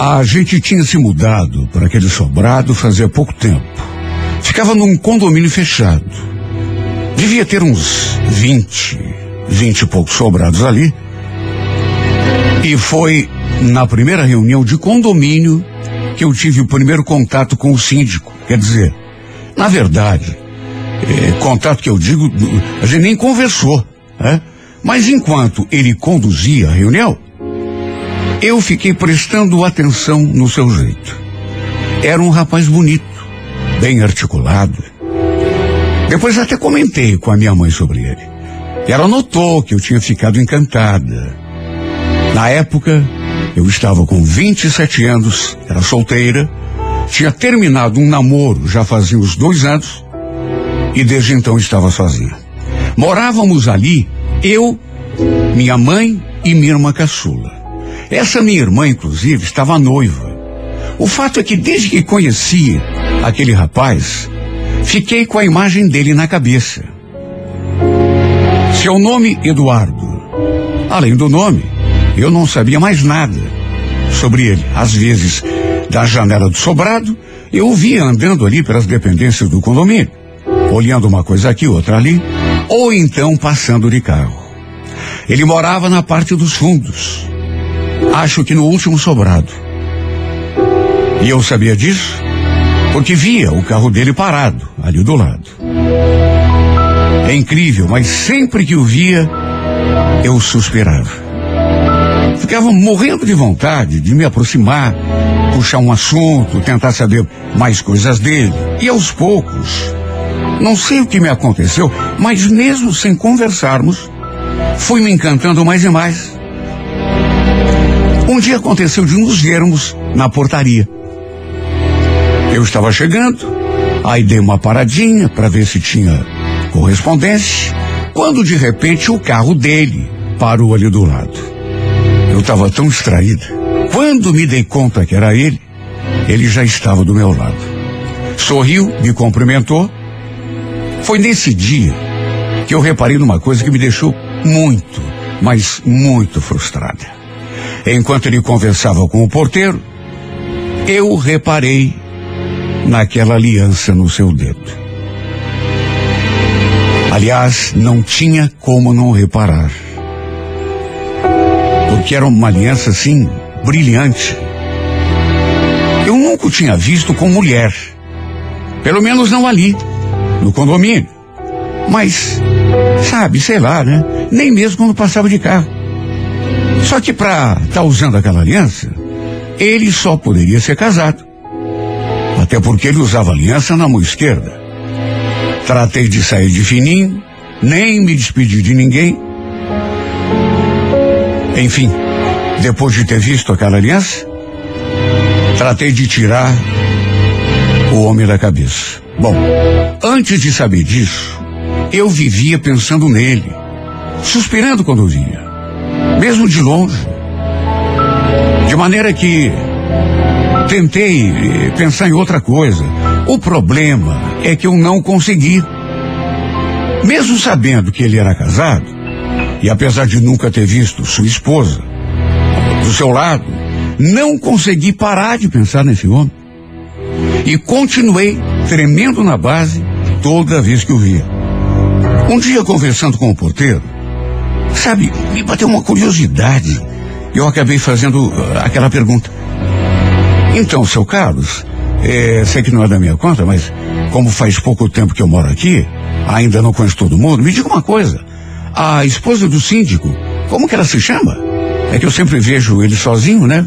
A gente tinha se mudado para aquele sobrado fazia pouco tempo. Ficava num condomínio fechado. Devia ter uns 20, 20 e poucos sobrados ali. E foi na primeira reunião de condomínio que eu tive o primeiro contato com o síndico. Quer dizer, na verdade, é, contato que eu digo, a gente nem conversou, né? Mas enquanto ele conduzia a reunião, eu fiquei prestando atenção no seu jeito. Era um rapaz bonito, bem articulado. Depois até comentei com a minha mãe sobre ele. Ela notou que eu tinha ficado encantada. Na época, eu estava com 27 anos, era solteira, tinha terminado um namoro já fazia uns dois anos e desde então estava sozinha. Morávamos ali, eu, minha mãe e minha irmã caçula. Essa minha irmã, inclusive, estava noiva. O fato é que desde que conheci aquele rapaz, fiquei com a imagem dele na cabeça. Seu nome, Eduardo. Além do nome, eu não sabia mais nada sobre ele. Às vezes, da janela do sobrado, eu o via andando ali pelas dependências do condomínio, olhando uma coisa aqui, outra ali, ou então passando de carro. Ele morava na parte dos fundos, acho que no último sobrado. E eu sabia disso porque via o carro dele parado ali do lado. É incrível, mas sempre que o via, eu suspirava. Ficava morrendo de vontade de me aproximar, puxar um assunto, tentar saber mais coisas dele. E aos poucos, não sei o que me aconteceu, mas mesmo sem conversarmos, fui me encantando mais e mais. Um dia aconteceu de nos vermos na portaria. Eu estava chegando, aí dei uma paradinha para ver se tinha correspondência, quando de repente o carro dele parou ali do lado. Eu estava tão distraída. Quando me dei conta que era ele, ele já estava do meu lado. Sorriu, me cumprimentou. Foi nesse dia que eu reparei numa coisa que me deixou muito, mas muito frustrada. Enquanto ele conversava com o porteiro, eu reparei naquela aliança no seu dedo. Aliás, não tinha como não reparar. Porque era uma aliança assim, brilhante. Eu nunca o tinha visto com mulher. Pelo menos não ali, no condomínio. Mas, sabe, sei lá, né? Nem mesmo quando passava de carro. Só que para estar tá usando aquela aliança, ele só poderia ser casado. Até porque ele usava aliança na mão esquerda. Tratei de sair de fininho, nem me despedi de ninguém. Enfim, depois de ter visto aquela aliança, tratei de tirar o homem da cabeça. Bom, antes de saber disso, eu vivia pensando nele, suspirando quando via mesmo de longe. De maneira que tentei eh, pensar em outra coisa. O problema é que eu não consegui. Mesmo sabendo que ele era casado, e apesar de nunca ter visto sua esposa do seu lado, não consegui parar de pensar nesse homem. E continuei tremendo na base toda vez que o via. Um dia, conversando com o porteiro, Sabe, me bateu uma curiosidade. Eu acabei fazendo uh, aquela pergunta. Então, seu Carlos, é, sei que não é da minha conta, mas como faz pouco tempo que eu moro aqui, ainda não conheço todo mundo, me diga uma coisa. A esposa do síndico, como que ela se chama? É que eu sempre vejo ele sozinho, né?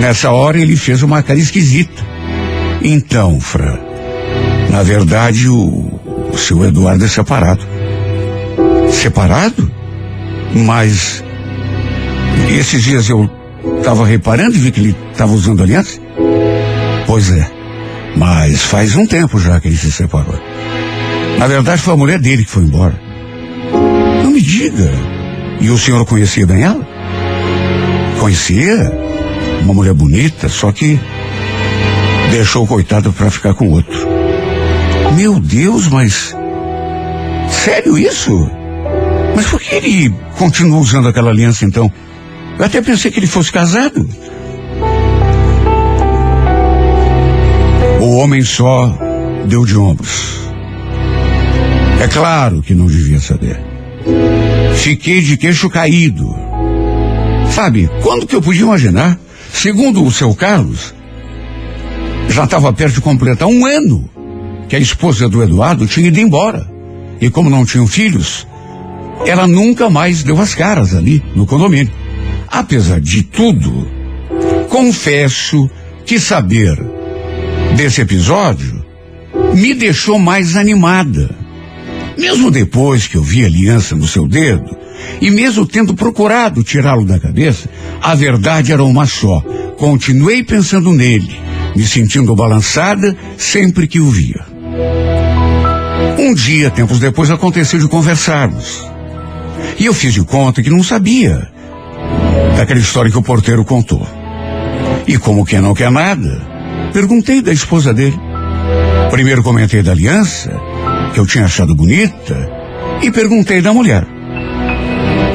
Nessa hora ele fez uma cara esquisita. Então, Fran, na verdade o, o seu Eduardo é separado separado, mas esses dias eu estava reparando e vi que ele estava usando aliança. Pois é. Mas faz um tempo já que ele se separou. Na verdade, foi a mulher dele que foi embora. Não me diga. E o senhor conhecia bem ela? Conhecia? Uma mulher bonita, só que deixou o coitado para ficar com outro. Meu Deus, mas. Sério isso? Mas por que ele continua usando aquela aliança então? Eu até pensei que ele fosse casado. O homem só deu de ombros. É claro que não devia saber. Fiquei de queixo caído. Sabe, quando que eu podia imaginar? Segundo o seu Carlos, já estava perto de completar um ano que a esposa do Eduardo tinha ido embora. E como não tinham filhos, ela nunca mais deu as caras ali no condomínio. Apesar de tudo, confesso que saber desse episódio me deixou mais animada. Mesmo depois que eu vi a aliança no seu dedo, e mesmo tendo procurado tirá-lo da cabeça, a verdade era uma só. Continuei pensando nele, me sentindo balançada sempre que o via. Um dia, tempos depois, aconteceu de conversarmos. E eu fiz de conta que não sabia daquela história que o porteiro contou. E como quem não quer nada, perguntei da esposa dele. Primeiro comentei da aliança, que eu tinha achado bonita, e perguntei da mulher.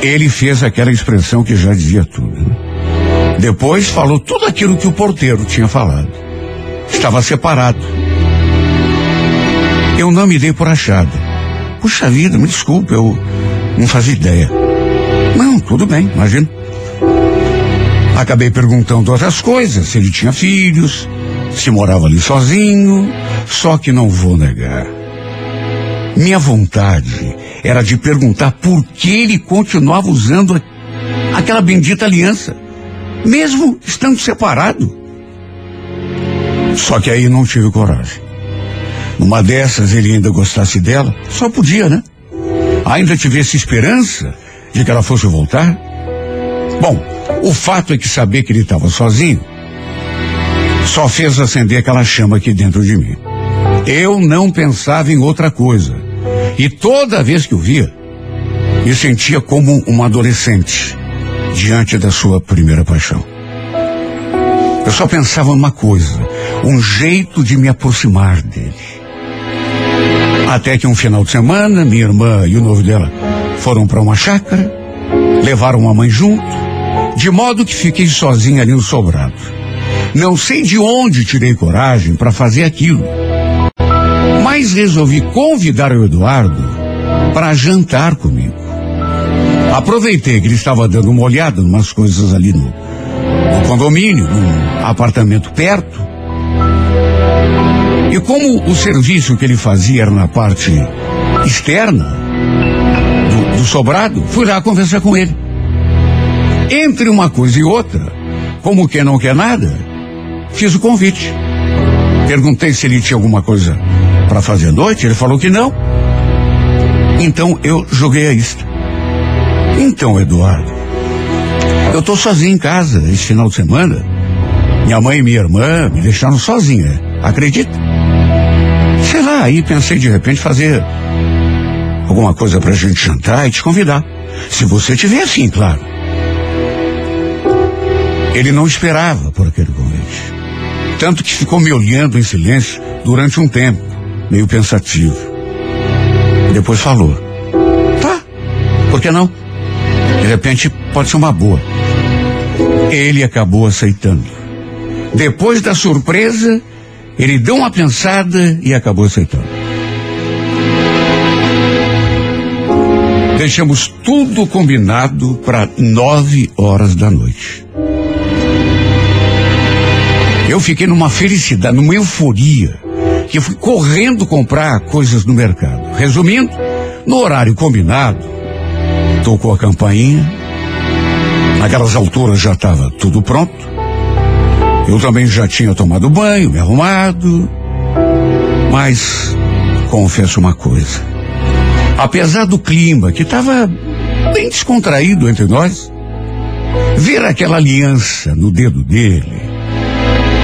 Ele fez aquela expressão que já dizia tudo. Depois falou tudo aquilo que o porteiro tinha falado. Estava separado. Eu não me dei por achada. Puxa vida, me desculpe, eu não fazia ideia. Não, tudo bem, imagino. Acabei perguntando outras coisas, se ele tinha filhos, se morava ali sozinho, só que não vou negar. Minha vontade era de perguntar por que ele continuava usando aquela bendita aliança, mesmo estando separado. Só que aí não tive coragem. Numa dessas ele ainda gostasse dela, só podia, né? Ainda tivesse esperança de que ela fosse voltar. Bom, o fato é que saber que ele estava sozinho só fez acender aquela chama aqui dentro de mim. Eu não pensava em outra coisa. E toda vez que o via, me sentia como um adolescente diante da sua primeira paixão. Eu só pensava numa coisa, um jeito de me aproximar dele. Até que um final de semana, minha irmã e o noivo dela foram para uma chácara, levaram a mãe junto, de modo que fiquei sozinha ali no sobrado. Não sei de onde tirei coragem para fazer aquilo mas resolvi convidar o Eduardo para jantar comigo. Aproveitei que ele estava dando uma olhada em umas coisas ali no, no condomínio, num apartamento perto. E como o serviço que ele fazia era na parte externa do, do sobrado, fui lá conversar com ele. Entre uma coisa e outra, como quem não quer nada, fiz o convite. Perguntei se ele tinha alguma coisa para fazer noite? Ele falou que não. Então eu joguei a isca. Então, Eduardo, eu tô sozinho em casa esse final de semana. Minha mãe e minha irmã me deixaram sozinha. Acredita? Sei lá, aí pensei de repente fazer alguma coisa pra gente jantar e te convidar. Se você tiver assim, claro. Ele não esperava por aquele convite. Tanto que ficou me olhando em silêncio durante um tempo meio pensativo. Depois falou: Tá, por que não? De repente pode ser uma boa. Ele acabou aceitando. Depois da surpresa, ele deu uma pensada e acabou aceitando. Deixamos tudo combinado para nove horas da noite. Eu fiquei numa felicidade, numa euforia que fui correndo comprar coisas no mercado. Resumindo, no horário combinado, tocou a campainha. Naquelas alturas já estava tudo pronto. Eu também já tinha tomado banho, me arrumado. Mas confesso uma coisa. Apesar do clima que estava bem descontraído entre nós, ver aquela aliança no dedo dele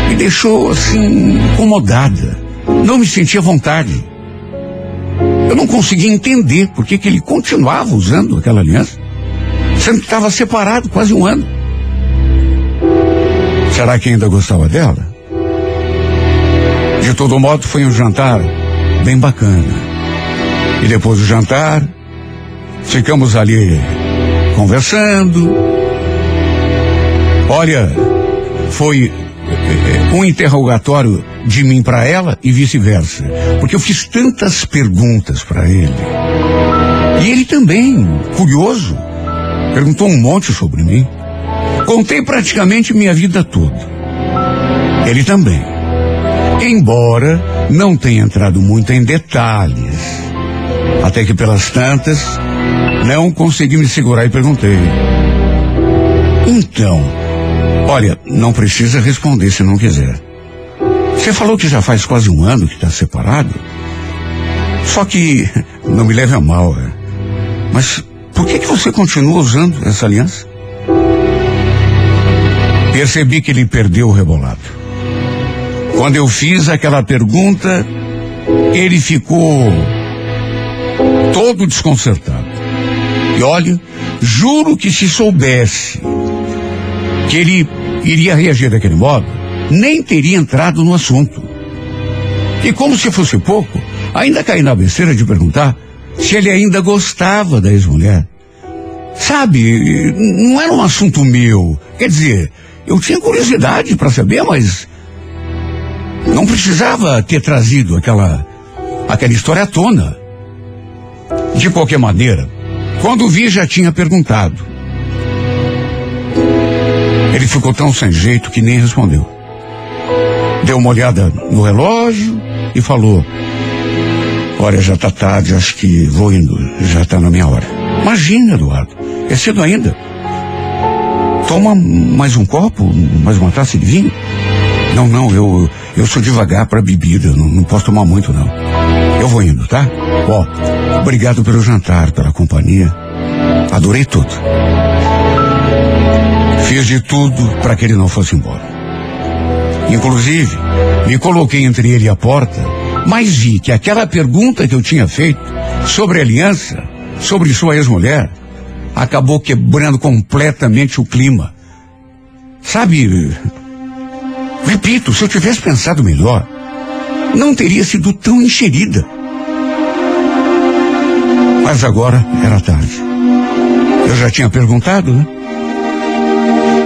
me deixou assim incomodada. Não me sentia vontade. Eu não conseguia entender por que, que ele continuava usando aquela aliança, sendo que estava separado quase um ano. Será que ainda gostava dela? De todo modo, foi um jantar bem bacana. E depois do jantar, ficamos ali conversando. Olha, foi eh, um interrogatório de mim para ela e vice-versa. Porque eu fiz tantas perguntas para ele. E ele também, curioso, perguntou um monte sobre mim. Contei praticamente minha vida toda. Ele também. Embora não tenha entrado muito em detalhes. Até que pelas tantas, não consegui me segurar e perguntei. Então, olha, não precisa responder se não quiser. Você falou que já faz quase um ano que está separado? Só que, não me leve a mal, é. mas por que, que você continua usando essa aliança? Percebi que ele perdeu o rebolado. Quando eu fiz aquela pergunta, ele ficou todo desconcertado. E olha, juro que se soubesse que ele iria reagir daquele modo, nem teria entrado no assunto. E como se fosse pouco, ainda caí na besteira de perguntar se ele ainda gostava da ex-mulher. Sabe, não era um assunto meu. Quer dizer, eu tinha curiosidade para saber, mas não precisava ter trazido aquela aquela história à tona. De qualquer maneira, quando vi já tinha perguntado. Ele ficou tão sem jeito que nem respondeu. Deu uma olhada no relógio e falou: Olha, já tá tarde, acho que vou indo, já tá na minha hora. Imagina, Eduardo, é cedo ainda. Toma mais um copo, mais uma taça de vinho? Não, não, eu, eu sou devagar para bebida, não, não posso tomar muito, não. Eu vou indo, tá? Ó, obrigado pelo jantar, pela companhia. Adorei tudo. Fiz de tudo para que ele não fosse embora. Inclusive, me coloquei entre ele e a porta, mas vi que aquela pergunta que eu tinha feito sobre aliança, sobre sua ex-mulher, acabou quebrando completamente o clima. Sabe, repito, se eu tivesse pensado melhor, não teria sido tão encherida. Mas agora era tarde. Eu já tinha perguntado, né?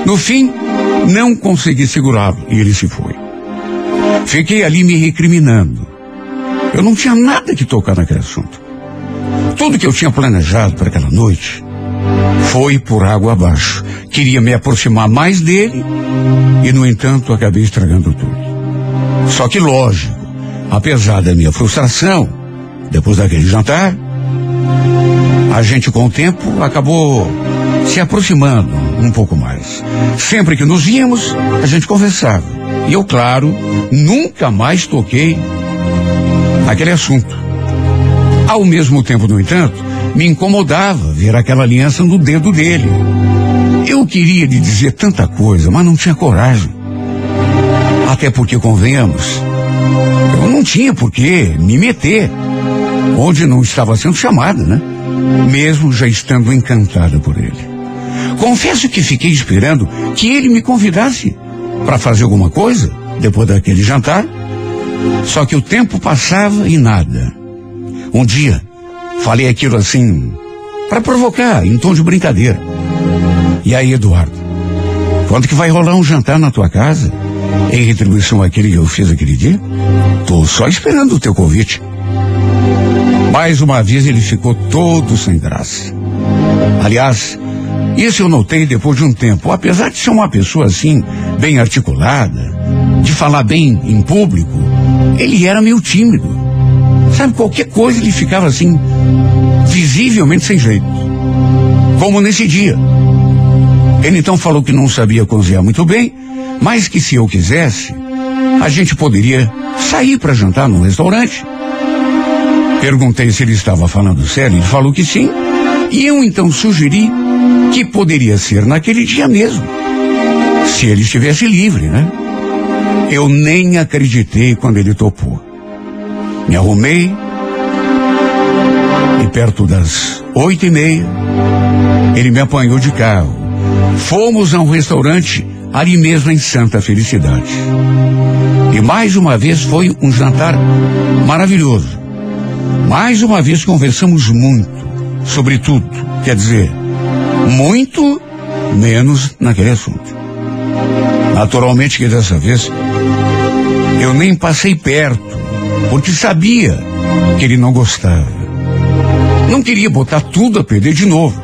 No fim, não consegui segurá-lo e ele se foi. Fiquei ali me recriminando. Eu não tinha nada que tocar naquele assunto. Tudo que eu tinha planejado para aquela noite foi por água abaixo. Queria me aproximar mais dele e, no entanto, acabei estragando tudo. Só que, lógico, apesar da minha frustração, depois daquele jantar, a gente com o tempo acabou se aproximando um pouco mais. Sempre que nos víamos, a gente conversava. E eu, claro, nunca mais toquei aquele assunto. Ao mesmo tempo, no entanto, me incomodava ver aquela aliança no dedo dele. Eu queria lhe dizer tanta coisa, mas não tinha coragem. Até porque, convenhamos, eu não tinha por que me meter onde não estava sendo chamada, né? Mesmo já estando encantada por ele. Confesso que fiquei esperando que ele me convidasse para fazer alguma coisa depois daquele jantar. Só que o tempo passava e nada. Um dia, falei aquilo assim, para provocar, em tom de brincadeira. E aí, Eduardo, quando que vai rolar um jantar na tua casa? Em retribuição àquele que eu fiz aquele dia? Tô só esperando o teu convite. Mais uma vez ele ficou todo sem graça. Aliás, isso eu notei depois de um tempo. Apesar de ser uma pessoa assim, bem articulada, de falar bem em público, ele era meio tímido. Sabe, qualquer coisa ele ficava assim, visivelmente sem jeito. Como nesse dia. Ele então falou que não sabia cozinhar muito bem, mas que se eu quisesse, a gente poderia sair para jantar num restaurante. Perguntei se ele estava falando sério, ele falou que sim, e eu então sugeri que poderia ser naquele dia mesmo, se ele estivesse livre, né? Eu nem acreditei quando ele topou. Me arrumei e perto das oito e meia ele me apanhou de carro. Fomos a um restaurante ali mesmo em Santa Felicidade. E mais uma vez foi um jantar maravilhoso. Mais uma vez conversamos muito sobre tudo. Quer dizer, muito menos naquele assunto. Naturalmente que dessa vez eu nem passei perto, porque sabia que ele não gostava. Não queria botar tudo a perder de novo.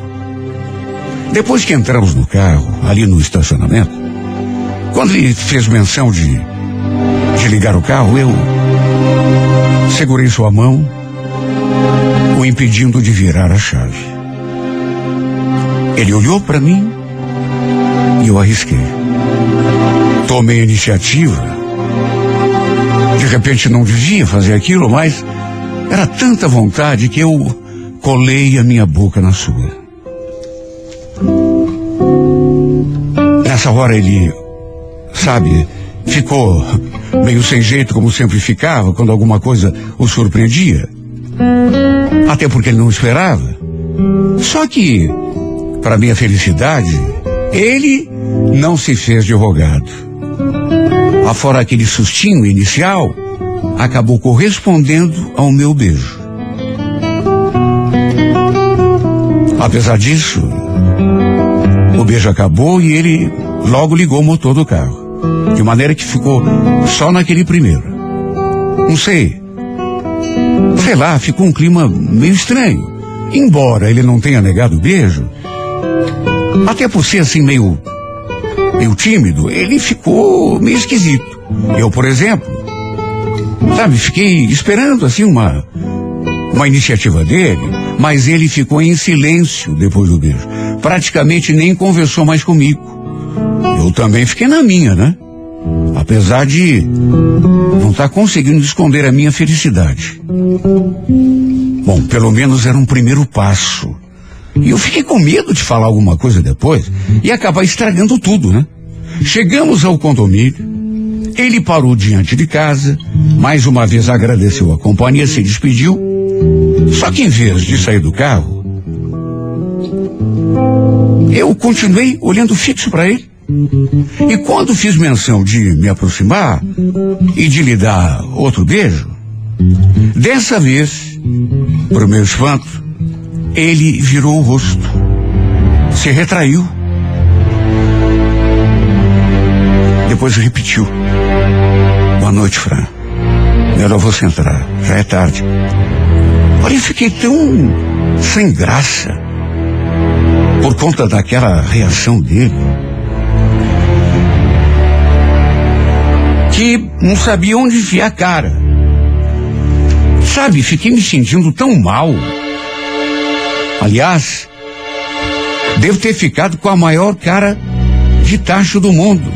Depois que entramos no carro, ali no estacionamento, quando ele fez menção de, de ligar o carro, eu segurei sua mão, o impedindo de virar a chave. Ele olhou para mim e eu arrisquei. Tomei a iniciativa. De repente não devia fazer aquilo, mas era tanta vontade que eu colei a minha boca na sua. Nessa hora ele, sabe, ficou meio sem jeito, como sempre ficava, quando alguma coisa o surpreendia. Até porque ele não esperava. Só que, para minha felicidade, ele não se fez de rogado. Afora aquele sustinho inicial, acabou correspondendo ao meu beijo. Apesar disso, o beijo acabou e ele logo ligou o motor do carro. De maneira que ficou só naquele primeiro. Não sei. Sei lá, ficou um clima meio estranho. Embora ele não tenha negado o beijo, até por ser assim meio, meio tímido, ele ficou meio esquisito. Eu, por exemplo, sabe, fiquei esperando assim uma, uma iniciativa dele, mas ele ficou em silêncio depois do beijo. Praticamente nem conversou mais comigo. Eu também fiquei na minha, né? Apesar de não estar tá conseguindo esconder a minha felicidade. Bom, pelo menos era um primeiro passo. E eu fiquei com medo de falar alguma coisa depois e acabar estragando tudo, né? Chegamos ao condomínio. Ele parou diante de casa, mais uma vez agradeceu a companhia, se despediu. Só que em vez de sair do carro, eu continuei olhando fixo para ele. E quando fiz menção de me aproximar e de lhe dar outro beijo, dessa vez, para o meu espanto, ele virou o rosto, se retraiu. Depois repetiu. Boa noite, Fran. Melhor você entrar. Já é tarde. Olha, eu fiquei tão sem graça por conta daquela reação dele. Que não sabia onde enfiar a cara. Sabe, fiquei me sentindo tão mal. Aliás, devo ter ficado com a maior cara de tacho do mundo.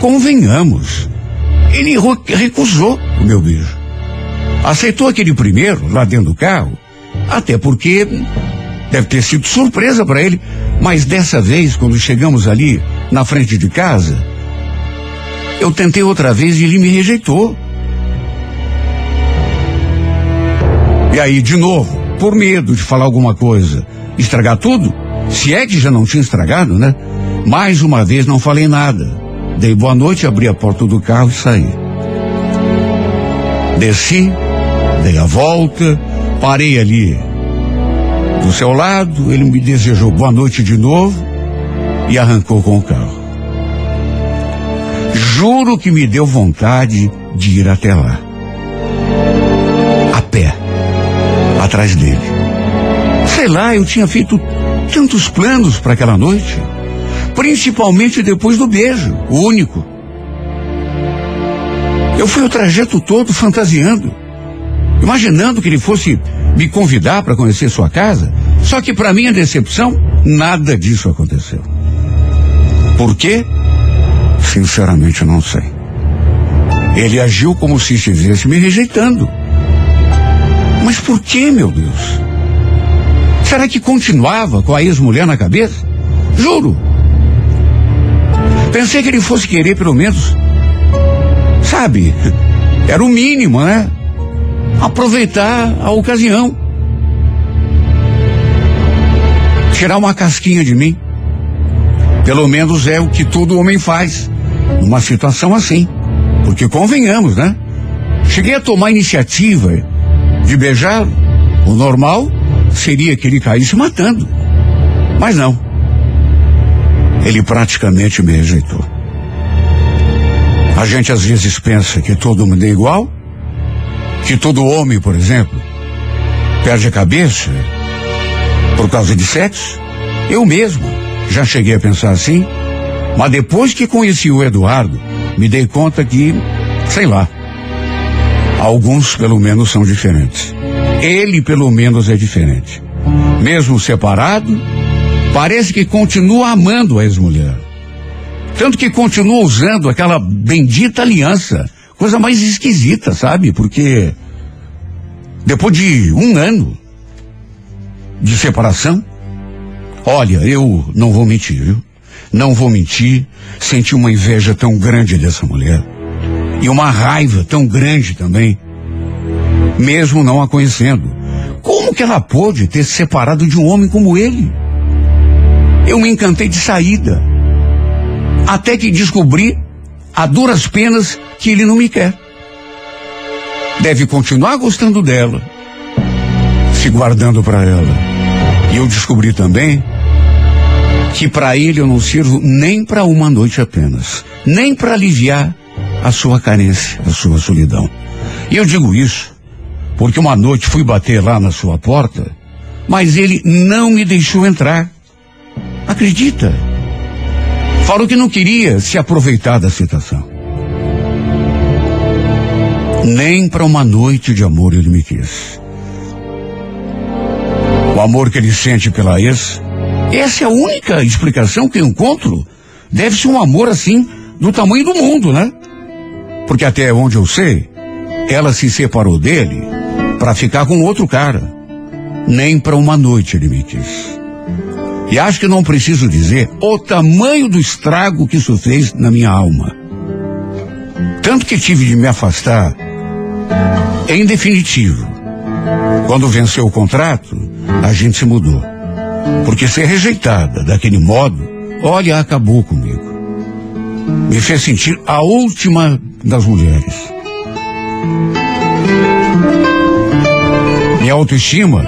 Convenhamos. Ele recusou o meu beijo. Aceitou aquele primeiro, lá dentro do carro, até porque deve ter sido surpresa para ele. Mas dessa vez, quando chegamos ali na frente de casa, eu tentei outra vez e ele me rejeitou. E aí, de novo, por medo de falar alguma coisa, estragar tudo, se é que já não tinha estragado, né? Mais uma vez não falei nada. Dei boa noite, abri a porta do carro e saí. Desci, dei a volta, parei ali do seu lado, ele me desejou boa noite de novo e arrancou com o carro. Juro que me deu vontade de ir até lá. Atrás dele. Sei lá, eu tinha feito tantos planos para aquela noite, principalmente depois do beijo, o único. Eu fui o trajeto todo fantasiando, imaginando que ele fosse me convidar para conhecer sua casa, só que para minha decepção, nada disso aconteceu. Por quê? Sinceramente não sei. Ele agiu como se estivesse me rejeitando. Mas por que, meu Deus? Será que continuava com a ex-mulher na cabeça? Juro. Pensei que ele fosse querer, pelo menos, Sabe? Era o mínimo, né? Aproveitar a ocasião. Tirar uma casquinha de mim. Pelo menos é o que todo homem faz numa situação assim. Porque convenhamos, né? Cheguei a tomar iniciativa de beijar. O normal seria que ele caísse matando. Mas não. Ele praticamente me rejeitou. A gente às vezes pensa que todo mundo é igual, que todo homem, por exemplo, perde a cabeça por causa de sexo. Eu mesmo já cheguei a pensar assim, mas depois que conheci o Eduardo, me dei conta que, sei lá, alguns pelo menos são diferentes. Ele pelo menos é diferente. Mesmo separado, parece que continua amando a ex-mulher. Tanto que continua usando aquela bendita aliança. Coisa mais esquisita, sabe? Porque depois de um ano de separação, olha, eu não vou mentir, viu? Não vou mentir, senti uma inveja tão grande dessa mulher. E uma raiva tão grande também. Mesmo não a conhecendo. Como que ela pôde ter se separado de um homem como ele? Eu me encantei de saída. Até que descobri, a duras penas, que ele não me quer. Deve continuar gostando dela, se guardando para ela. E eu descobri também que para ele eu não sirvo nem para uma noite apenas, nem para aliviar a sua carência, a sua solidão. E eu digo isso porque uma noite fui bater lá na sua porta, mas ele não me deixou entrar. Acredita? Falou que não queria se aproveitar da situação. Nem para uma noite de amor ele me quis. O amor que ele sente pela ex, essa é a única explicação que eu encontro. Deve ser um amor assim, do tamanho do mundo, né? Porque até onde eu sei, ela se separou dele para ficar com outro cara. Nem para uma noite ele me quis. E acho que não preciso dizer o tamanho do estrago que isso fez na minha alma. Tanto que tive de me afastar. Em definitivo, quando venceu o contrato, a gente se mudou. Porque ser rejeitada daquele modo, olha, acabou comigo. Me fez sentir a última das mulheres. Minha autoestima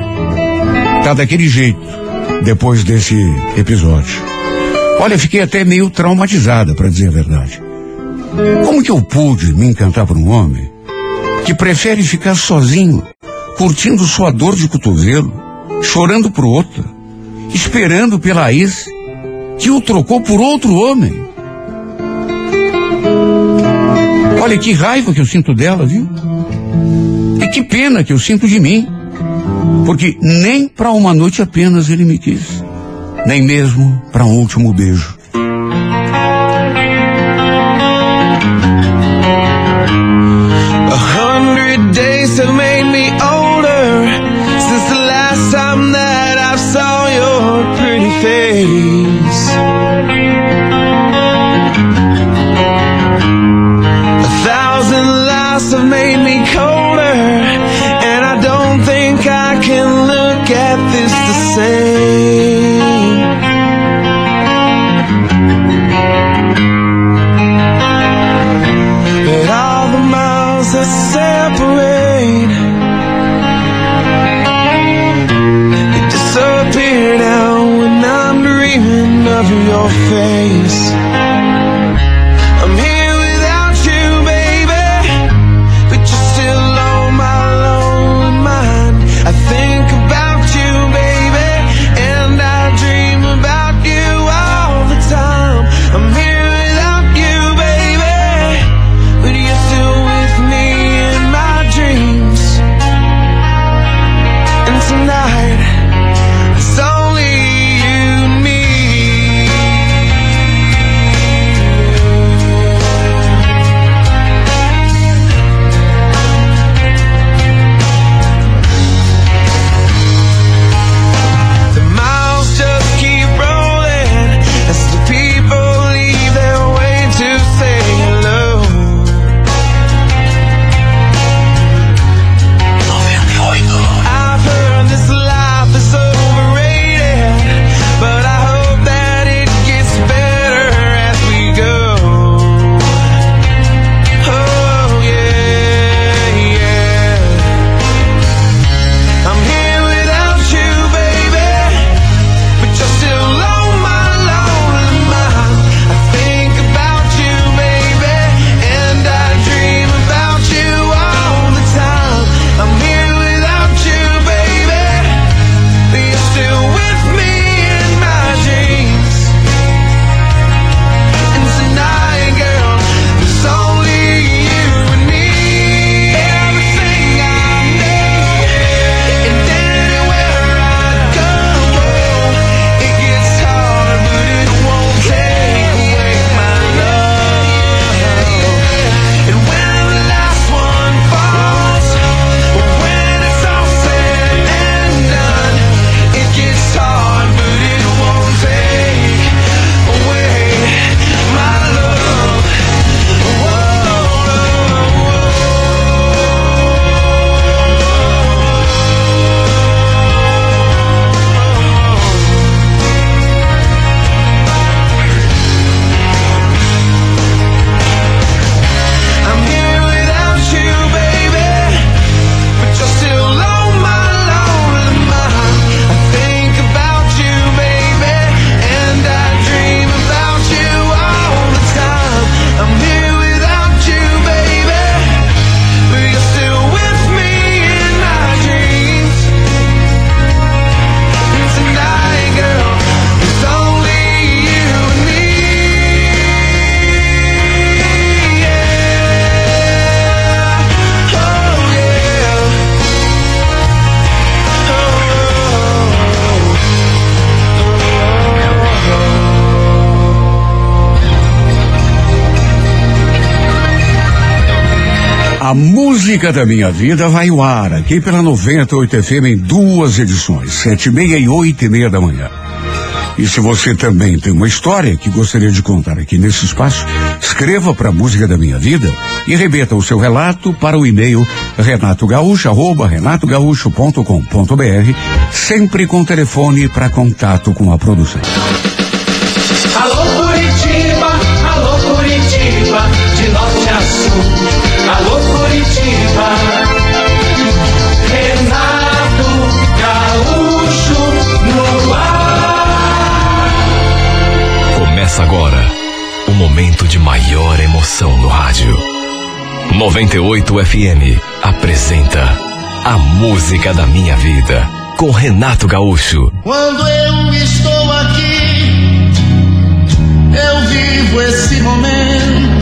tá daquele jeito depois desse episódio. Olha, fiquei até meio traumatizada, para dizer a verdade. Como que eu pude me encantar por um homem que prefere ficar sozinho, curtindo sua dor de cotovelo, chorando por outra, esperando pela ex que o trocou por outro homem? Olha que raiva que eu sinto dela, viu? E que pena que eu sinto de mim. Porque nem para uma noite apenas ele me quis, nem mesmo para um último beijo. A of your face música da minha vida vai ao ar aqui pela 98 FM em duas edições, sete e meia e oito e meia da manhã. E se você também tem uma história que gostaria de contar aqui nesse espaço, escreva para Música da Minha Vida e remeta o seu relato para o e-mail renatogaúcho.com.br, sempre com telefone para contato com a produção. Alô norte a sul. Alô Curitiba. Renato Gaúcho no ar. Começa agora o momento de maior emoção no rádio. 98 FM apresenta A Música da Minha Vida com Renato Gaúcho. Quando eu estou aqui, eu vivo esse momento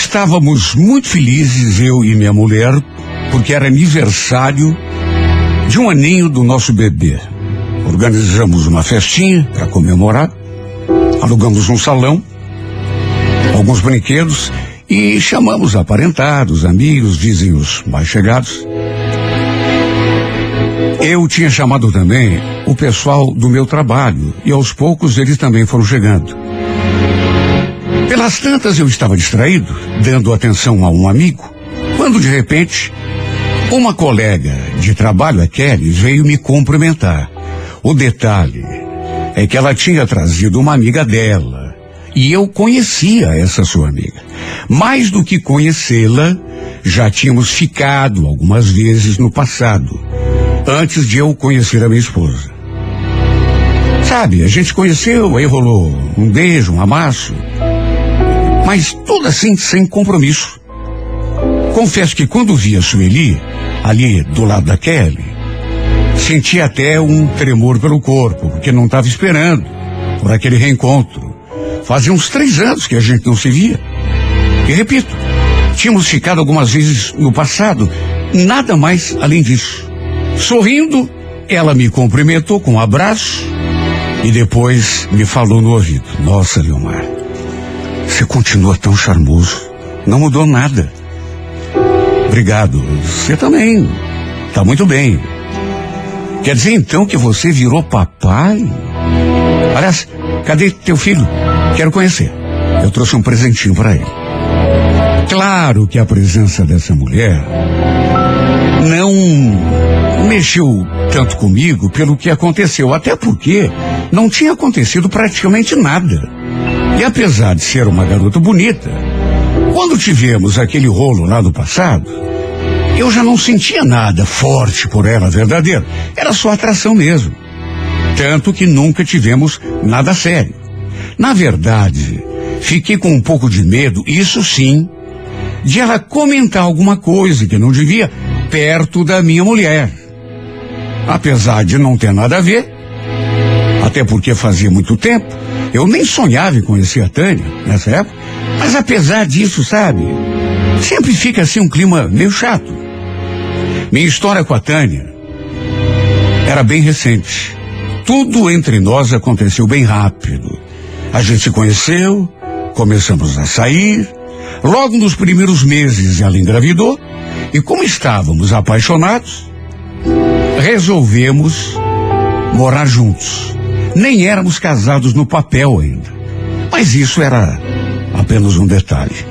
Estávamos muito felizes, eu e minha mulher, porque era aniversário de um aninho do nosso bebê. Organizamos uma festinha para comemorar, alugamos um salão, alguns brinquedos e chamamos aparentados, amigos, vizinhos mais chegados. Eu tinha chamado também o pessoal do meu trabalho e aos poucos eles também foram chegando. Pelas tantas eu estava distraído, dando atenção a um amigo, quando de repente uma colega de trabalho, a Kelly, veio me cumprimentar. O detalhe é que ela tinha trazido uma amiga dela e eu conhecia essa sua amiga. Mais do que conhecê-la, já tínhamos ficado algumas vezes no passado, antes de eu conhecer a minha esposa. Sabe, a gente conheceu, aí rolou um beijo, um amasso, mas tudo assim sem compromisso. Confesso que quando vi a Sueli, ali do lado da Kelly, senti até um tremor pelo corpo, porque não estava esperando por aquele reencontro. Fazia uns três anos que a gente não se via. E repito, tínhamos ficado algumas vezes no passado, nada mais além disso. Sorrindo, ela me cumprimentou com um abraço e depois me falou no ouvido: Nossa, Leomar, você continua tão charmoso. Não mudou nada. Obrigado. Você também. Tá muito bem. Quer dizer então que você virou papai? Aliás, cadê teu filho? Quero conhecer. Eu trouxe um presentinho para ele. Claro que a presença dessa mulher não mexeu tanto comigo pelo que aconteceu, até porque não tinha acontecido praticamente nada. E apesar de ser uma garota bonita, quando tivemos aquele rolo lá no passado, eu já não sentia nada forte por ela verdadeiro. Era só atração mesmo. Tanto que nunca tivemos nada sério. Na verdade, fiquei com um pouco de medo, isso sim, de ela comentar alguma coisa que não devia perto da minha mulher. Apesar de não ter nada a ver, até porque fazia muito tempo, eu nem sonhava em conhecer a Tânia nessa época, mas apesar disso, sabe, sempre fica assim um clima meio chato. Minha história com a Tânia era bem recente. Tudo entre nós aconteceu bem rápido. A gente se conheceu, começamos a sair. Logo nos primeiros meses ela engravidou e como estávamos apaixonados, resolvemos morar juntos. Nem éramos casados no papel ainda. Mas isso era apenas um detalhe.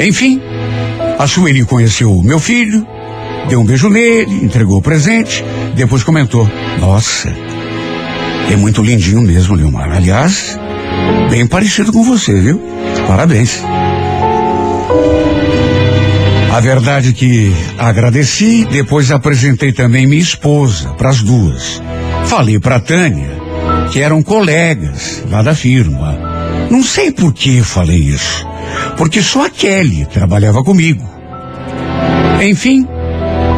Enfim, a Sueli conheceu meu filho, deu um beijo nele, entregou o presente, depois comentou: Nossa, é muito lindinho mesmo, Leomar. Aliás, bem parecido com você, viu? Parabéns. A verdade é que agradeci, depois apresentei também minha esposa para as duas. Falei para Tânia que eram colegas lá da firma. Não sei por que falei isso, porque só a Kelly trabalhava comigo. Enfim,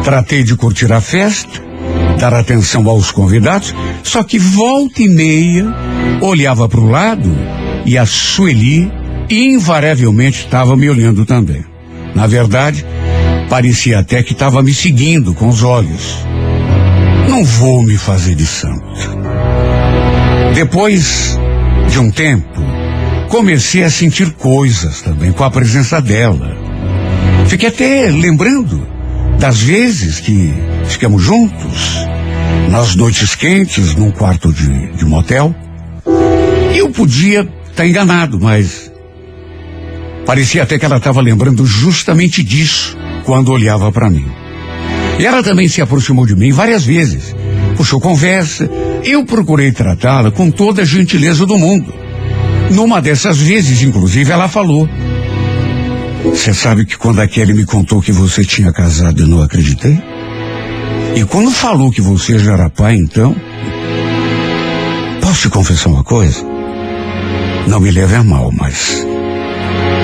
tratei de curtir a festa, dar atenção aos convidados, só que volta e meia olhava para o lado e a Sueli invariavelmente estava me olhando também. Na verdade, parecia até que estava me seguindo com os olhos. Não vou me fazer de santo. Depois de um tempo, comecei a sentir coisas também com a presença dela. Fiquei até lembrando das vezes que ficamos juntos, nas noites quentes, num quarto de, de motel. Eu podia estar enganado, mas parecia até que ela estava lembrando justamente disso quando olhava para mim. E ela também se aproximou de mim várias vezes, puxou conversa. Eu procurei tratá-la com toda a gentileza do mundo. Numa dessas vezes, inclusive, ela falou: Você sabe que quando a Kelly me contou que você tinha casado, eu não acreditei? E quando falou que você já era pai, então. Posso te confessar uma coisa? Não me leve a mal, mas.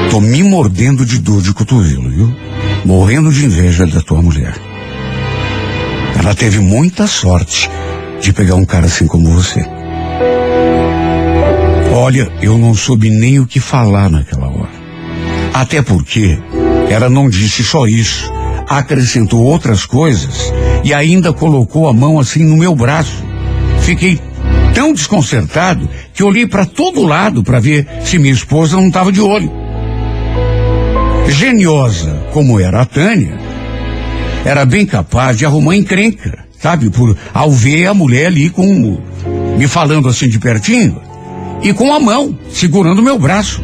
Tô me mordendo de dor de cotovelo, viu? Morrendo de inveja da tua mulher. Ela teve muita sorte de pegar um cara assim como você. Olha, eu não soube nem o que falar naquela hora. Até porque ela não disse só isso, acrescentou outras coisas e ainda colocou a mão assim no meu braço. Fiquei tão desconcertado que olhei para todo lado para ver se minha esposa não estava de olho. Geniosa como era a Tânia, era bem capaz de arrumar encrenca, sabe? Por ao ver a mulher ali com me falando assim de pertinho e com a mão segurando meu braço.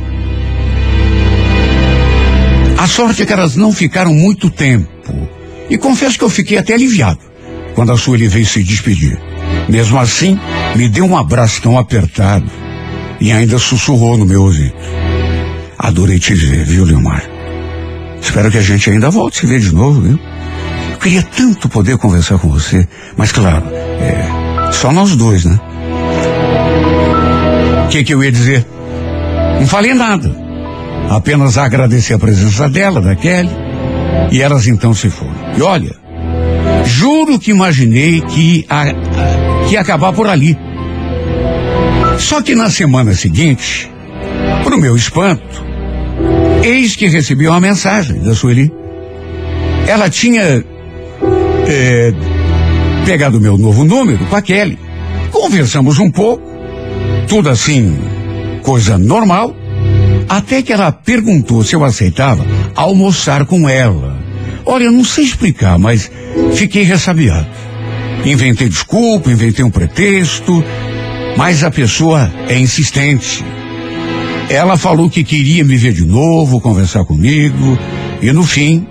A sorte é que elas não ficaram muito tempo. E confesso que eu fiquei até aliviado quando a Sueli veio se despedir. Mesmo assim, me deu um abraço tão apertado e ainda sussurrou no meu ouvido. Adorei te ver, viu, Leomar? Espero que a gente ainda volte a se ver de novo, viu? Queria tanto poder conversar com você, mas claro, é só nós dois, né? O que, que eu ia dizer? Não falei nada. Apenas agradecer a presença dela, da Kelly, e elas então se foram. E olha, juro que imaginei que, a, que ia acabar por ali. Só que na semana seguinte, para o meu espanto, eis que recebi uma mensagem da Sueli. Ela tinha é, pegado o meu novo número com a Kelly. Conversamos um pouco, tudo assim, coisa normal, até que ela perguntou se eu aceitava almoçar com ela. Olha, eu não sei explicar, mas fiquei ressabiado. Inventei desculpa, inventei um pretexto, mas a pessoa é insistente. Ela falou que queria me ver de novo, conversar comigo, e no fim,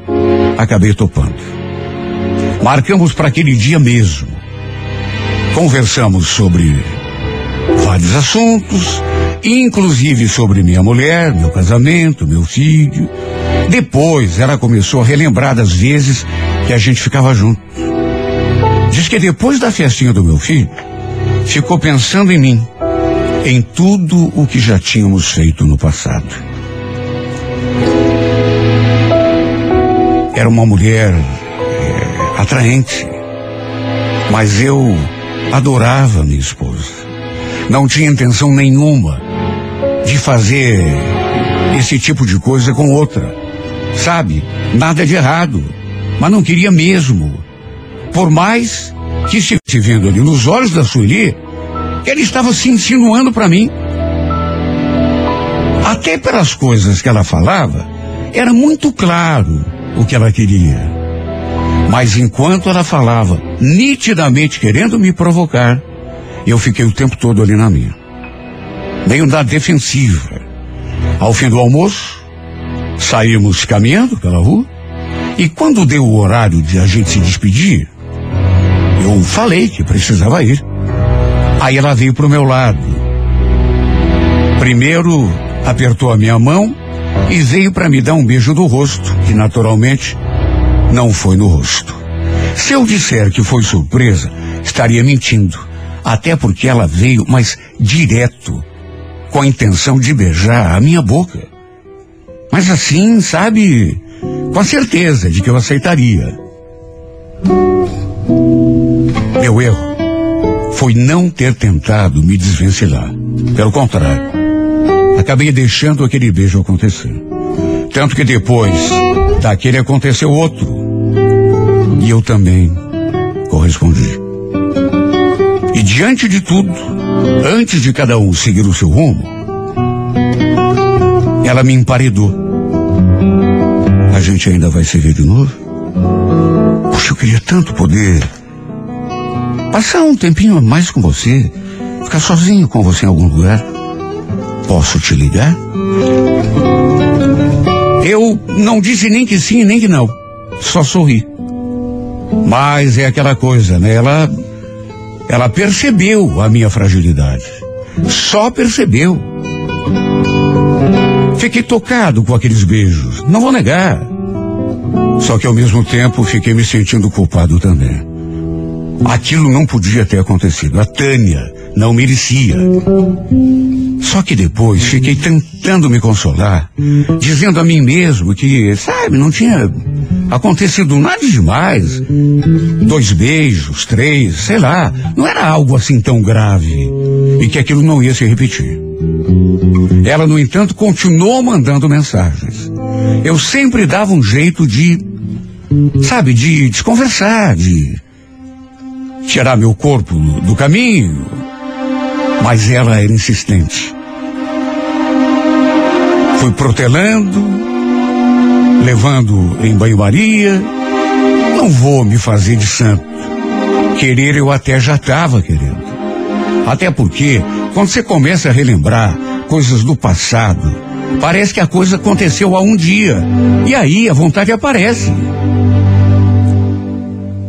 acabei topando. Marcamos para aquele dia mesmo. Conversamos sobre vários assuntos, inclusive sobre minha mulher, meu casamento, meu filho. Depois ela começou a relembrar das vezes que a gente ficava junto. Diz que depois da festinha do meu filho, ficou pensando em mim, em tudo o que já tínhamos feito no passado. Era uma mulher atraente, mas eu adorava minha esposa. Não tinha intenção nenhuma de fazer esse tipo de coisa com outra. Sabe? Nada de errado. Mas não queria mesmo. Por mais que estivesse vendo ali nos olhos da Sueli, ele estava se insinuando para mim. Até pelas coisas que ela falava, era muito claro o que ela queria. Mas enquanto ela falava, nitidamente querendo me provocar, eu fiquei o tempo todo ali na minha. Meio da defensiva. Ao fim do almoço, saímos caminhando pela rua, e quando deu o horário de a gente se despedir, eu falei que precisava ir. Aí ela veio pro meu lado. Primeiro apertou a minha mão e veio para me dar um beijo no rosto, que naturalmente não foi no rosto. Se eu disser que foi surpresa, estaria mentindo. Até porque ela veio, mas direto, com a intenção de beijar a minha boca. Mas assim, sabe, com a certeza de que eu aceitaria. Meu erro foi não ter tentado me desvencilhar. Pelo contrário, acabei deixando aquele beijo acontecer. Tanto que depois daquele aconteceu outro. E eu também correspondi. E diante de tudo, antes de cada um seguir o seu rumo, ela me emparedou. A gente ainda vai se ver de novo? Puxa, eu queria tanto poder passar um tempinho a mais com você, ficar sozinho com você em algum lugar. Posso te ligar? Eu não disse nem que sim, nem que não. Só sorri. Mas é aquela coisa, né? Ela, ela percebeu a minha fragilidade. Só percebeu. Fiquei tocado com aqueles beijos, não vou negar. Só que ao mesmo tempo fiquei me sentindo culpado também. Aquilo não podia ter acontecido. A Tânia não merecia. Só que depois fiquei tentando me consolar, dizendo a mim mesmo que, sabe, não tinha acontecido nada demais. Dois beijos, três, sei lá. Não era algo assim tão grave. E que aquilo não ia se repetir. Ela, no entanto, continuou mandando mensagens. Eu sempre dava um jeito de, sabe, de desconversar, de tirar meu corpo do caminho. Mas ela era insistente. Fui protelando, levando em banho-maria. Não vou me fazer de santo. Querer eu até já estava querendo. Até porque, quando você começa a relembrar coisas do passado, parece que a coisa aconteceu há um dia. E aí a vontade aparece.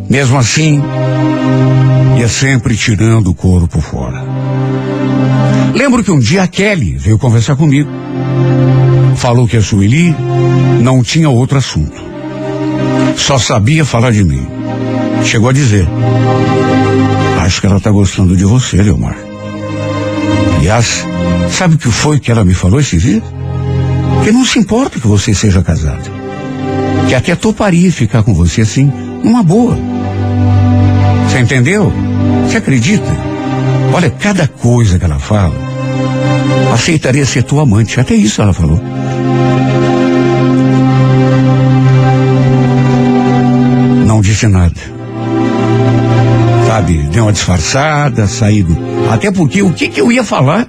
Mesmo assim, ia sempre tirando o couro por fora. Lembro que um dia a Kelly veio conversar comigo. Falou que a não tinha outro assunto. Só sabia falar de mim. Chegou a dizer: Acho que ela está gostando de você, Leomar. Aliás, sabe o que foi que ela me falou esses dias? Que não se importa que você seja casado. Que até toparia ficar com você assim, numa boa. Você entendeu? Você acredita? Olha, cada coisa que ela fala, aceitaria ser tua amante. Até isso ela falou. Não disse nada. Sabe, deu uma disfarçada, saído. Até porque o que, que eu ia falar?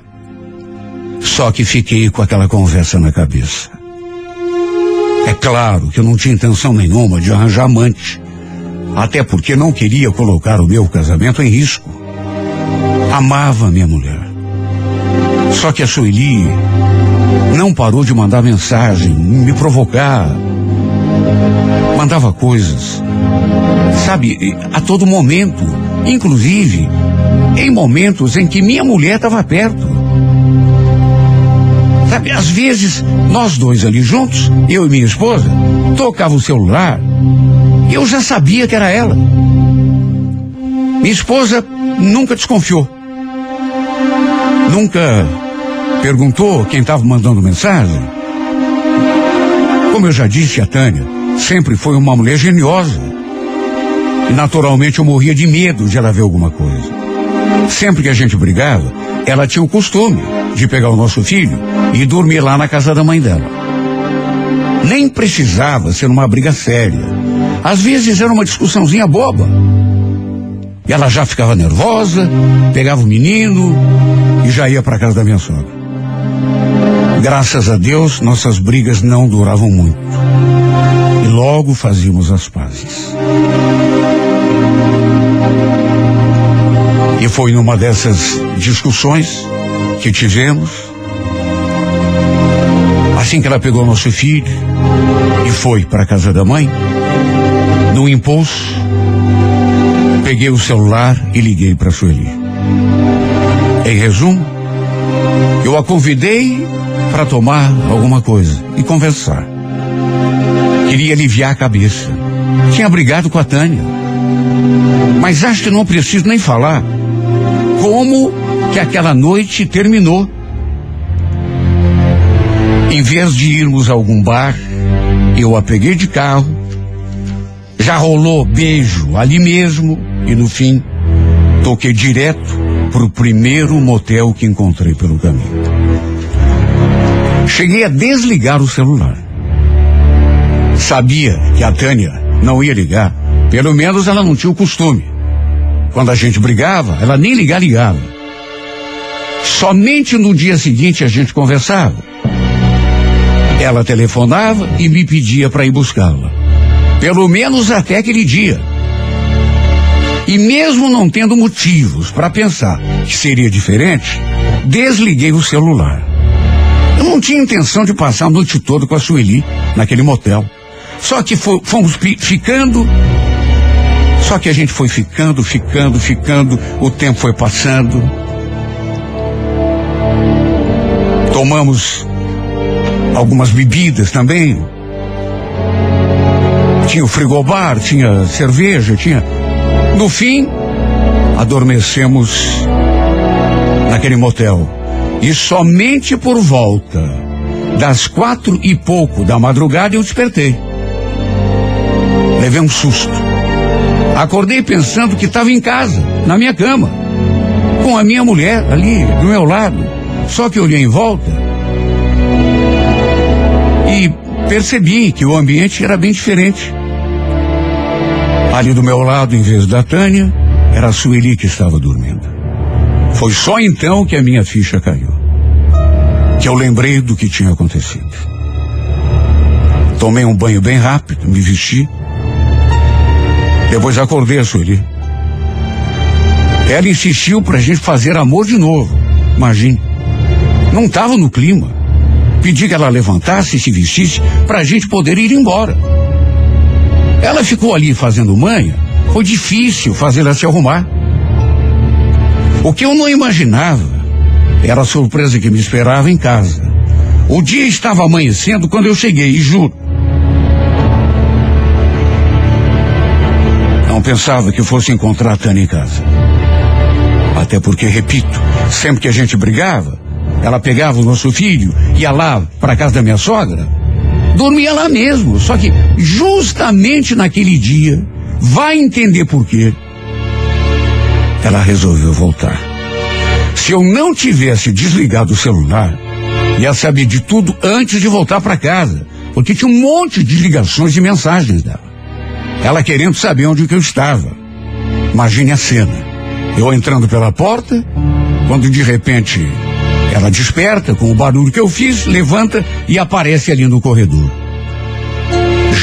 Só que fiquei com aquela conversa na cabeça. É claro que eu não tinha intenção nenhuma de arranjar amante. Até porque não queria colocar o meu casamento em risco. Amava minha mulher. Só que a Sueli não parou de mandar mensagem, me provocar. Mandava coisas. Sabe, a todo momento. Inclusive, em momentos em que minha mulher estava perto. Sabe, às vezes, nós dois ali juntos, eu e minha esposa, tocava o celular e eu já sabia que era ela. Minha esposa nunca desconfiou. Nunca perguntou quem estava mandando mensagem. Como eu já disse a Tânia, sempre foi uma mulher geniosa. E naturalmente eu morria de medo de ela ver alguma coisa. Sempre que a gente brigava, ela tinha o costume de pegar o nosso filho e dormir lá na casa da mãe dela. Nem precisava ser uma briga séria. Às vezes era uma discussãozinha boba. E ela já ficava nervosa, pegava o menino e já ia para casa da minha sogra. Graças a Deus, nossas brigas não duravam muito. E logo fazíamos as pazes. E foi numa dessas discussões que tivemos, assim que ela pegou nosso filho e foi para a casa da mãe, no impulso, peguei o celular e liguei para Sueli. Em resumo, eu a convidei para tomar alguma coisa e conversar. Queria aliviar a cabeça. Tinha brigado com a Tânia. Mas acho que não preciso nem falar como que aquela noite terminou. Em vez de irmos a algum bar, eu a peguei de carro, já rolou beijo ali mesmo e no fim toquei direto pro primeiro motel que encontrei pelo caminho. Cheguei a desligar o celular. Sabia que a Tânia não ia ligar, pelo menos ela não tinha o costume. Quando a gente brigava, ela nem ligar ligava. Somente no dia seguinte a gente conversava. Ela telefonava e me pedia para ir buscá-la. Pelo menos até aquele dia. E mesmo não tendo motivos para pensar que seria diferente, desliguei o celular. Eu não tinha intenção de passar a noite toda com a Sueli naquele motel. Só que fomos ficando. Só que a gente foi ficando, ficando, ficando, o tempo foi passando. Tomamos algumas bebidas também. Tinha o frigobar, tinha cerveja, tinha. No fim, adormecemos naquele motel. E somente por volta das quatro e pouco da madrugada eu despertei. Levei um susto. Acordei pensando que estava em casa, na minha cama, com a minha mulher ali do meu lado. Só que olhei em volta e percebi que o ambiente era bem diferente. Ali do meu lado, em vez da Tânia, era a Sueli que estava dormindo. Foi só então que a minha ficha caiu. Que eu lembrei do que tinha acontecido. Tomei um banho bem rápido, me vesti. Depois acordei a Sueli. Ela insistiu pra gente fazer amor de novo. Imagine. Não estava no clima. Pedi que ela levantasse e se vestisse para a gente poder ir embora. Ela ficou ali fazendo manha. Foi difícil fazer ela se arrumar. O que eu não imaginava era a surpresa que me esperava em casa. O dia estava amanhecendo quando eu cheguei, e juro. Não pensava que fosse encontrar a Tânia em casa. Até porque, repito, sempre que a gente brigava, ela pegava o nosso filho, ia lá para casa da minha sogra, dormia lá mesmo. Só que justamente naquele dia, vai entender por quê, ela resolveu voltar. Se eu não tivesse desligado o celular, ia saber de tudo antes de voltar para casa, porque tinha um monte de ligações de mensagens dela. Ela querendo saber onde que eu estava. Imagine a cena. Eu entrando pela porta, quando de repente ela desperta com o barulho que eu fiz, levanta e aparece ali no corredor.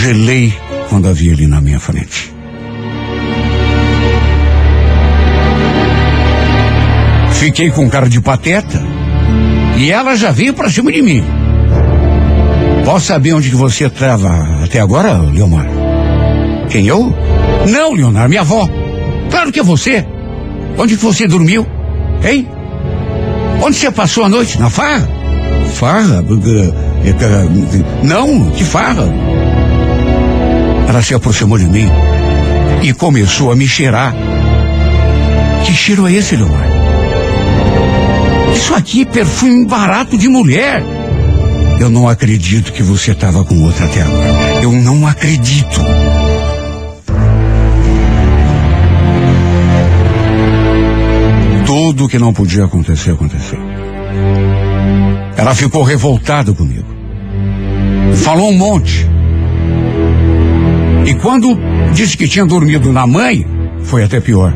Gelei quando a vi ali na minha frente. Fiquei com cara de pateta e ela já veio para cima de mim. Posso saber onde que você estava até agora, Leomar? Quem eu? Não, Leonardo, minha avó. Claro que é você. Onde que você dormiu? Hein? Onde você passou a noite? Na farra? Farra? Não, que farra? Ela se aproximou de mim e começou a me cheirar. Que cheiro é esse, Leomar? Isso aqui é perfume barato de mulher. Eu não acredito que você estava com outra até agora. Eu não acredito. Tudo que não podia acontecer, aconteceu. Ela ficou revoltada comigo. Falou um monte. E quando disse que tinha dormido na mãe, foi até pior.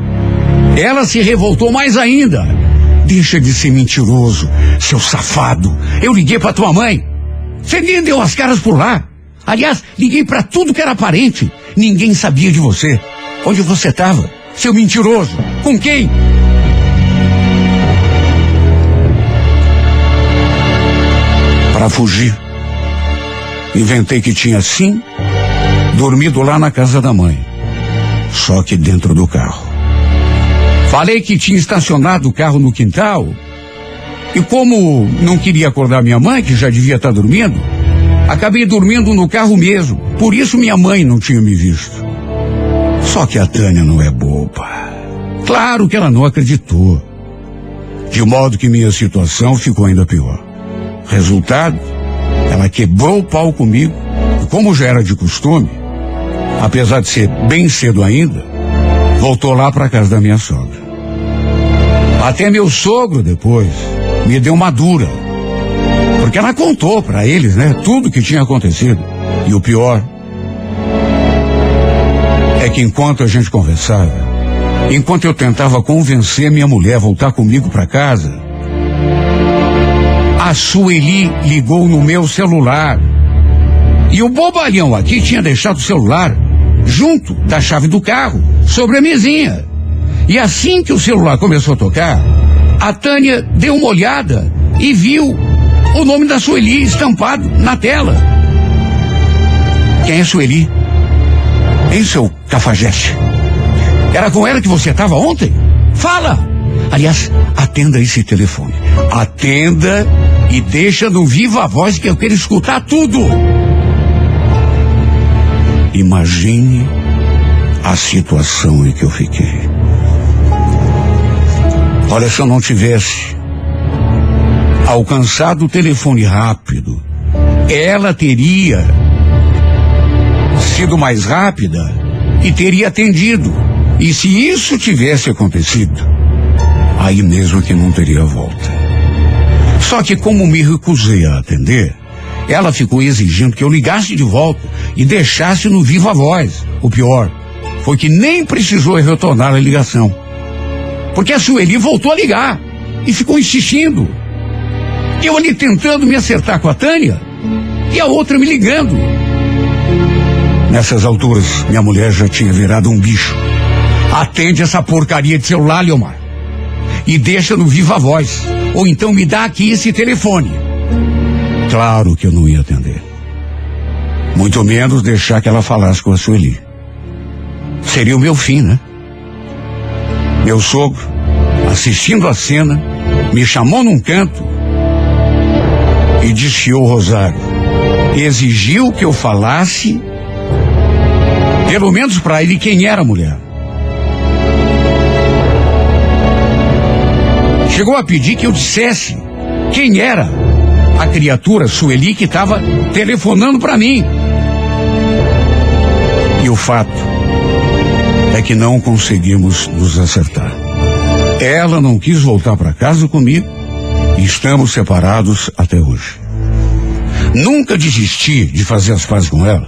Ela se revoltou mais ainda. Deixa de ser mentiroso, seu safado. Eu liguei para tua mãe. Você nem deu as caras por lá. Aliás, liguei para tudo que era parente. Ninguém sabia de você. Onde você estava? Seu mentiroso. Com quem? Para fugir. Inventei que tinha sim dormido lá na casa da mãe. Só que dentro do carro. Falei que tinha estacionado o carro no quintal. E como não queria acordar minha mãe, que já devia estar dormindo, acabei dormindo no carro mesmo. Por isso minha mãe não tinha me visto. Só que a Tânia não é boba. Claro que ela não acreditou. De modo que minha situação ficou ainda pior. Resultado, ela quebrou o pau comigo, e como já era de costume, apesar de ser bem cedo ainda, voltou lá para casa da minha sogra. Até meu sogro depois me deu uma dura, porque ela contou para eles, né, tudo que tinha acontecido. E o pior é que enquanto a gente conversava, Enquanto eu tentava convencer minha mulher a voltar comigo para casa, a Sueli ligou no meu celular. E o bobalhão aqui tinha deixado o celular junto da chave do carro, sobre a mesinha. E assim que o celular começou a tocar, a Tânia deu uma olhada e viu o nome da Sueli estampado na tela. Quem é Sueli? Hein, seu cafajeste? Era com ela que você estava ontem? Fala! Aliás, atenda esse telefone. Atenda e deixa no viva voz que eu quero escutar tudo. Imagine a situação em que eu fiquei. Olha, se eu não tivesse alcançado o telefone rápido, ela teria sido mais rápida e teria atendido. E se isso tivesse acontecido, aí mesmo que não teria volta. Só que como me recusei a atender, ela ficou exigindo que eu ligasse de volta e deixasse no viva voz. O pior foi que nem precisou retornar a ligação. Porque a Sueli voltou a ligar e ficou insistindo. Eu ali tentando me acertar com a Tânia e a outra me ligando. Nessas alturas, minha mulher já tinha virado um bicho. Atende essa porcaria de celular, Leomar. E deixa no viva voz. Ou então me dá aqui esse telefone. Claro que eu não ia atender. Muito menos deixar que ela falasse com a Sueli. Seria o meu fim, né? Meu sogro, assistindo a cena, me chamou num canto e desfiou o rosário. Exigiu que eu falasse, pelo menos para ele, quem era a mulher. Chegou a pedir que eu dissesse quem era a criatura Sueli que estava telefonando para mim. E o fato é que não conseguimos nos acertar. Ela não quis voltar para casa comigo e estamos separados até hoje. Nunca desisti de fazer as pazes com ela.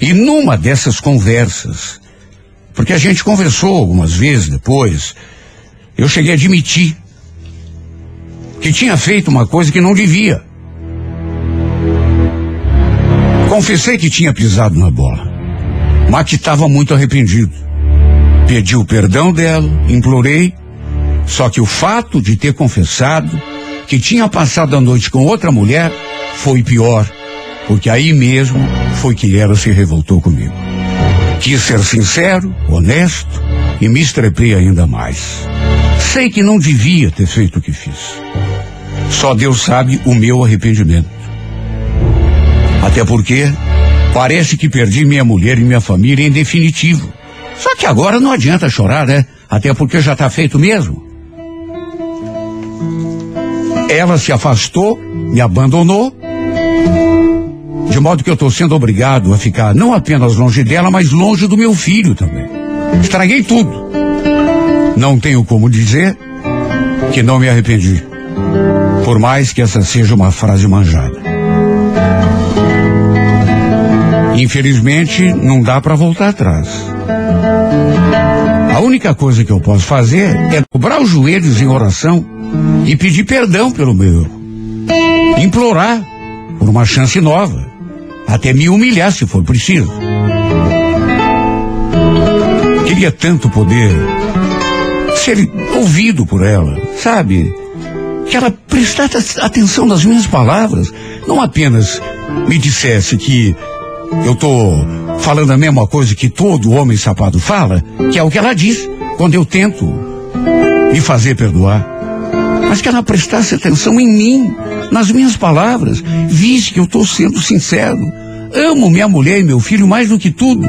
E numa dessas conversas, porque a gente conversou algumas vezes depois, eu cheguei a admitir que tinha feito uma coisa que não devia. Confessei que tinha pisado na bola, mas que estava muito arrependido. Pedi o perdão dela, implorei, só que o fato de ter confessado que tinha passado a noite com outra mulher foi pior, porque aí mesmo foi que ela se revoltou comigo. Quis ser sincero, honesto e me estrepei ainda mais. Sei que não devia ter feito o que fiz. Só Deus sabe o meu arrependimento. Até porque parece que perdi minha mulher e minha família em definitivo. Só que agora não adianta chorar, né? Até porque já está feito mesmo. Ela se afastou, me abandonou, de modo que eu estou sendo obrigado a ficar não apenas longe dela, mas longe do meu filho também. Estraguei tudo. Não tenho como dizer que não me arrependi. Por mais que essa seja uma frase manjada. Infelizmente, não dá para voltar atrás. A única coisa que eu posso fazer é dobrar os joelhos em oração e pedir perdão pelo meu erro. Implorar por uma chance nova. Até me humilhar se for preciso. Queria tanto poder ser ouvido por ela, sabe? Que ela prestasse atenção nas minhas palavras, não apenas me dissesse que eu tô falando a mesma coisa que todo homem sapado fala, que é o que ela diz quando eu tento me fazer perdoar. Mas que ela prestasse atenção em mim, nas minhas palavras, visse que eu estou sendo sincero. Amo minha mulher e meu filho mais do que tudo.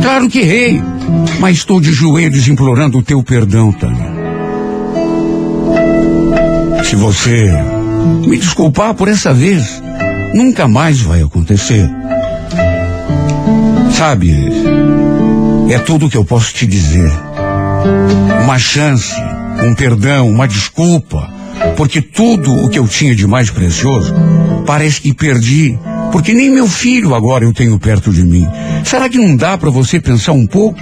Claro que errei, mas estou de joelhos implorando o teu perdão, Tânia. Se você me desculpar por essa vez, nunca mais vai acontecer. Sabe, é tudo que eu posso te dizer. Uma chance, um perdão, uma desculpa, porque tudo o que eu tinha de mais precioso parece que perdi, porque nem meu filho agora eu tenho perto de mim. Será que não dá para você pensar um pouco?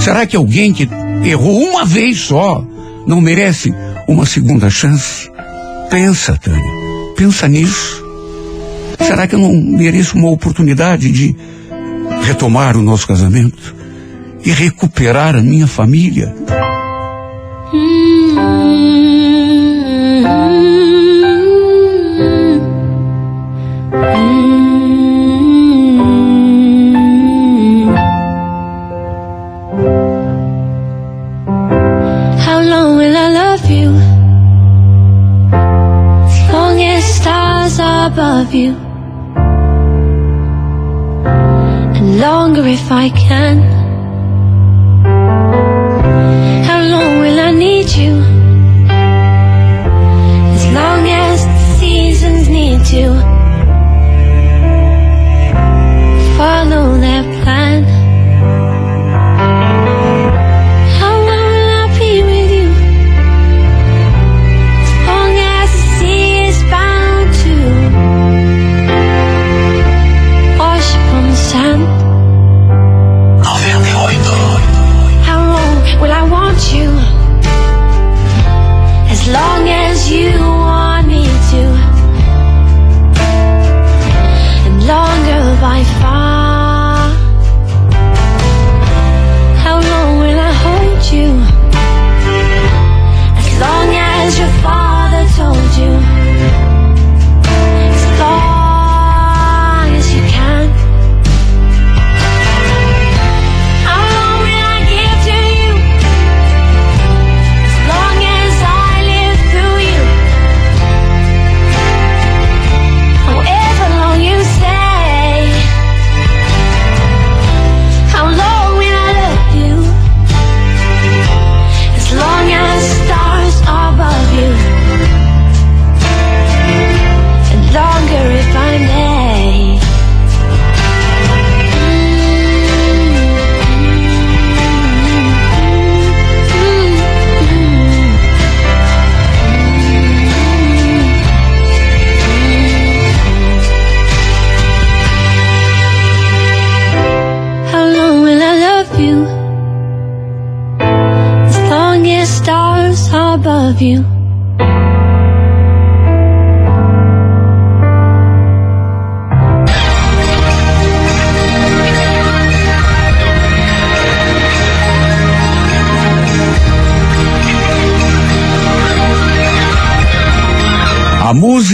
Será que alguém que errou uma vez só não merece uma segunda chance? Pensa, Tânia. Pensa nisso. Será que eu não mereço uma oportunidade de retomar o nosso casamento e recuperar a minha família? I can.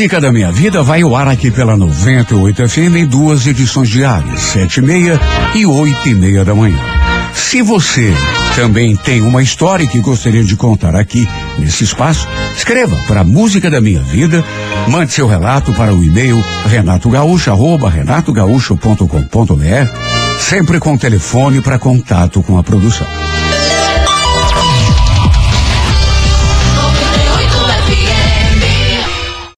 Música da minha vida vai ao ar aqui pela 98 FM em duas edições diárias, sete e meia e oito e meia da manhã. Se você também tem uma história que gostaria de contar aqui nesse espaço, escreva para Música da Minha Vida, mande seu relato para o e-mail renatogaúcho, arroba renatogaúcho.com.br, sempre com telefone para contato com a produção.